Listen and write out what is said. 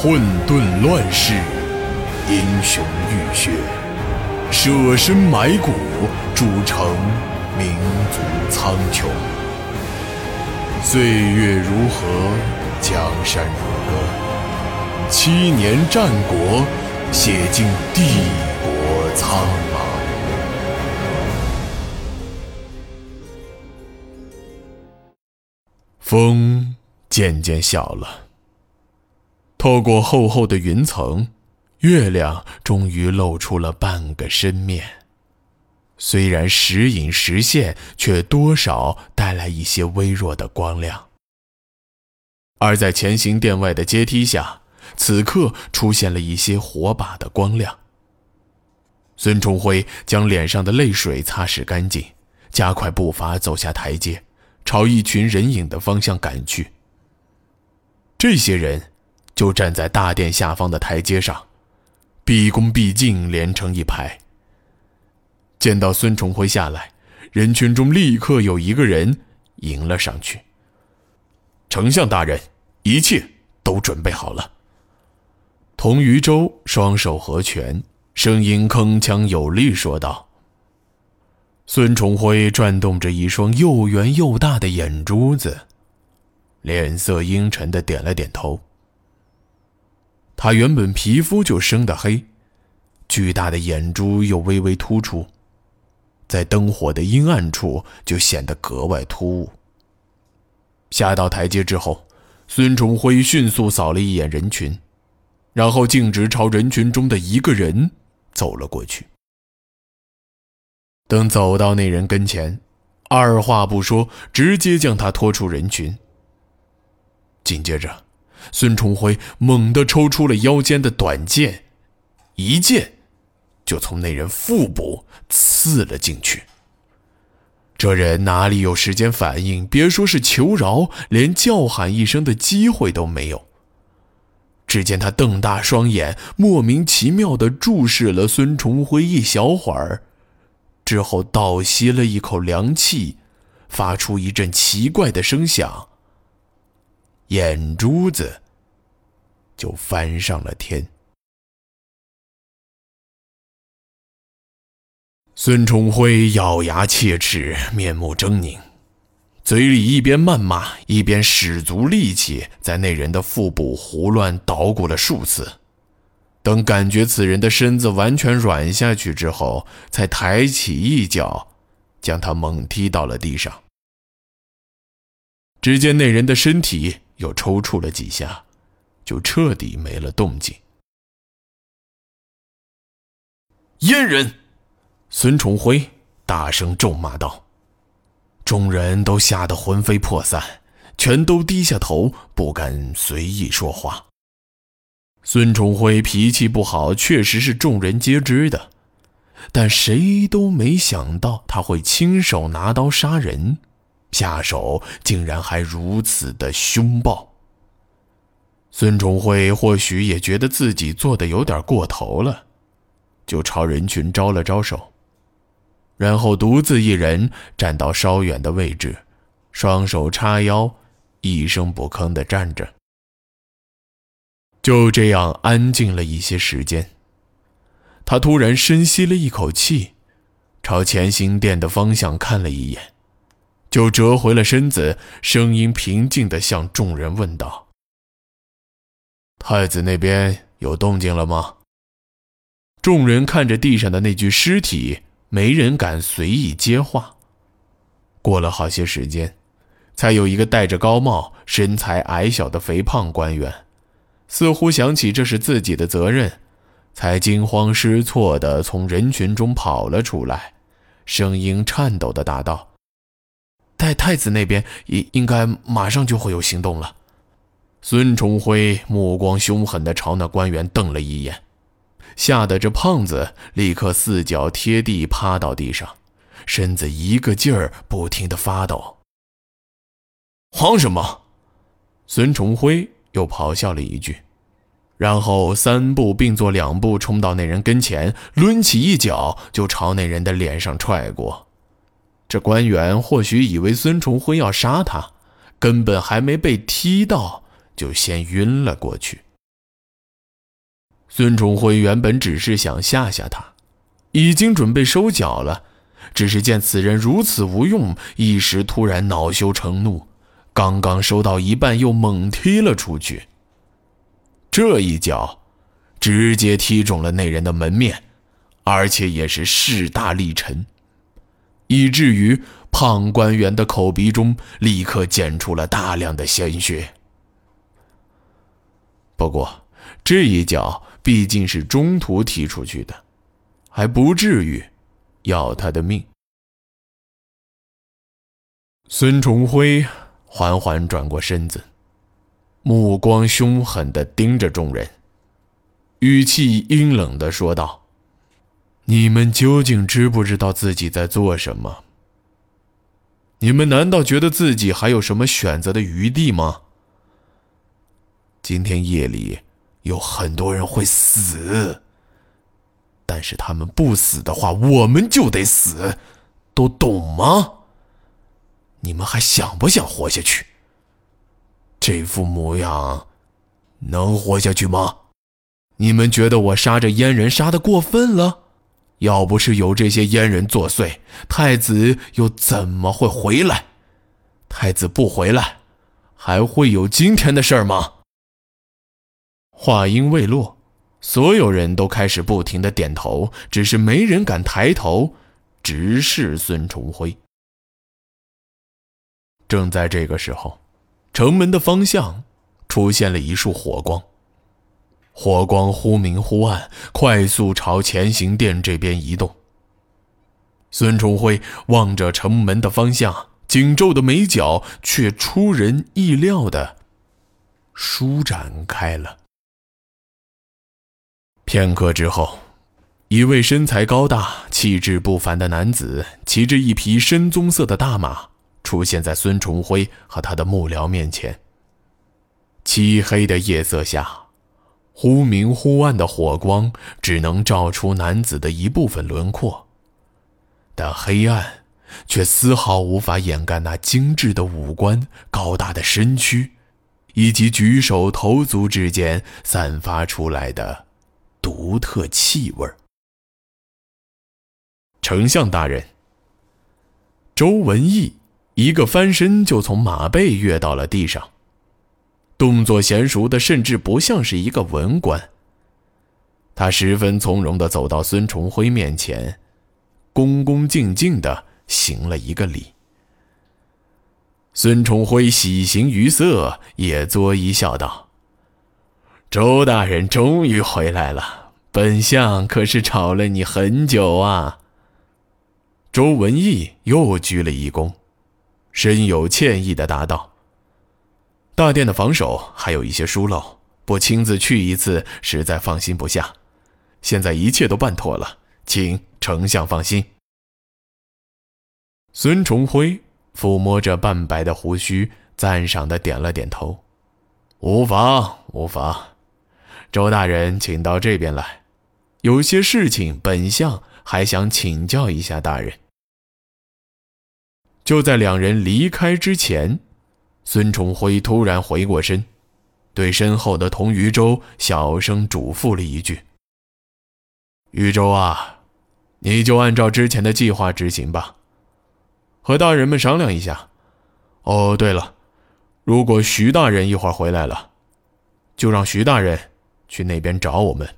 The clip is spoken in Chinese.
混沌乱世，英雄浴血，舍身埋骨，铸成民族苍穹。岁月如河，江山如歌，七年战国，写尽帝国苍茫。风渐渐小了。透过厚厚的云层，月亮终于露出了半个身面。虽然时隐时现，却多少带来一些微弱的光亮。而在前行殿外的阶梯下，此刻出现了一些火把的光亮。孙重辉将脸上的泪水擦拭干净，加快步伐走下台阶，朝一群人影的方向赶去。这些人。就站在大殿下方的台阶上，毕恭毕敬连成一排。见到孙重辉下来，人群中立刻有一个人迎了上去。丞相大人，一切都准备好了。童余舟双手合拳，声音铿锵有力说道。孙重辉转动着一双又圆又大的眼珠子，脸色阴沉的点了点头。他原本皮肤就生得黑，巨大的眼珠又微微突出，在灯火的阴暗处就显得格外突兀。下到台阶之后，孙重辉迅速扫了一眼人群，然后径直朝人群中的一个人走了过去。等走到那人跟前，二话不说，直接将他拖出人群。紧接着。孙重辉猛地抽出了腰间的短剑，一剑就从那人腹部刺了进去。这人哪里有时间反应？别说是求饶，连叫喊一声的机会都没有。只见他瞪大双眼，莫名其妙地注视了孙重辉一小会儿，之后倒吸了一口凉气，发出一阵奇怪的声响。眼珠子就翻上了天。孙崇辉咬牙切齿，面目狰狞，嘴里一边谩骂，一边使足力气在那人的腹部胡乱捣鼓了数次。等感觉此人的身子完全软下去之后，才抬起一脚，将他猛踢到了地上。只见那人的身体。又抽搐了几下，就彻底没了动静。阉人，孙崇辉大声咒骂道。众人都吓得魂飞魄散，全都低下头，不敢随意说话。孙崇辉脾气不好，确实是众人皆知的，但谁都没想到他会亲手拿刀杀人。下手竟然还如此的凶暴。孙重辉或许也觉得自己做的有点过头了，就朝人群招了招手，然后独自一人站到稍远的位置，双手叉腰，一声不吭的站着。就这样安静了一些时间，他突然深吸了一口气，朝乾星殿的方向看了一眼。就折回了身子，声音平静地向众人问道：“太子那边有动静了吗？”众人看着地上的那具尸体，没人敢随意接话。过了好些时间，才有一个戴着高帽、身材矮小的肥胖官员，似乎想起这是自己的责任，才惊慌失措地从人群中跑了出来，声音颤抖地答道。太太子那边应应该马上就会有行动了。孙重辉目光凶狠地朝那官员瞪了一眼，吓得这胖子立刻四脚贴地趴到地上，身子一个劲儿不停地发抖。慌什么？孙重辉又咆哮了一句，然后三步并作两步冲到那人跟前，抡起一脚就朝那人的脸上踹过。这官员或许以为孙重辉要杀他，根本还没被踢到，就先晕了过去。孙重辉原本只是想吓吓他，已经准备收脚了，只是见此人如此无用，一时突然恼羞成怒，刚刚收到一半又猛踢了出去。这一脚，直接踢中了那人的门面，而且也是势大力沉，以至于胖官员的口鼻中立刻溅出了大量的鲜血。不过，这一脚毕竟是中途踢出去的，还不至于要他的命。孙重辉缓缓转过身子，目光凶狠地盯着众人，语气阴冷地说道：“你们究竟知不知道自己在做什么？你们难道觉得自己还有什么选择的余地吗？”今天夜里有很多人会死，但是他们不死的话，我们就得死，都懂吗？你们还想不想活下去？这副模样能活下去吗？你们觉得我杀这阉人杀的过分了？要不是有这些阉人作祟，太子又怎么会回来？太子不回来，还会有今天的事吗？话音未落，所有人都开始不停的点头，只是没人敢抬头直视孙重辉。正在这个时候，城门的方向出现了一束火光，火光忽明忽暗，快速朝前行殿这边移动。孙崇辉望着城门的方向，紧皱的眉角却出人意料的舒展开了。片刻之后，一位身材高大、气质不凡的男子骑着一匹深棕色的大马出现在孙崇辉和他的幕僚面前。漆黑的夜色下，忽明忽暗的火光只能照出男子的一部分轮廓，但黑暗却丝毫无法掩盖那精致的五官、高大的身躯，以及举手投足之间散发出来的。独特气味丞相大人，周文义一个翻身就从马背跃到了地上，动作娴熟的甚至不像是一个文官。他十分从容的走到孙重辉面前，恭恭敬敬的行了一个礼。孙重辉喜形于色，也作揖笑道。周大人终于回来了，本相可是吵了你很久啊。周文义又鞠了一躬，深有歉意的答道：“大殿的防守还有一些疏漏，不亲自去一次，实在放心不下。现在一切都办妥了，请丞相放心。”孙重辉抚摸着半白的胡须，赞赏的点了点头：“无妨，无妨。”周大人，请到这边来，有些事情本相还想请教一下大人。就在两人离开之前，孙崇辉突然回过身，对身后的童余舟小声嘱咐了一句：“余舟啊，你就按照之前的计划执行吧，和大人们商量一下。哦，对了，如果徐大人一会儿回来了，就让徐大人。”去那边找我们。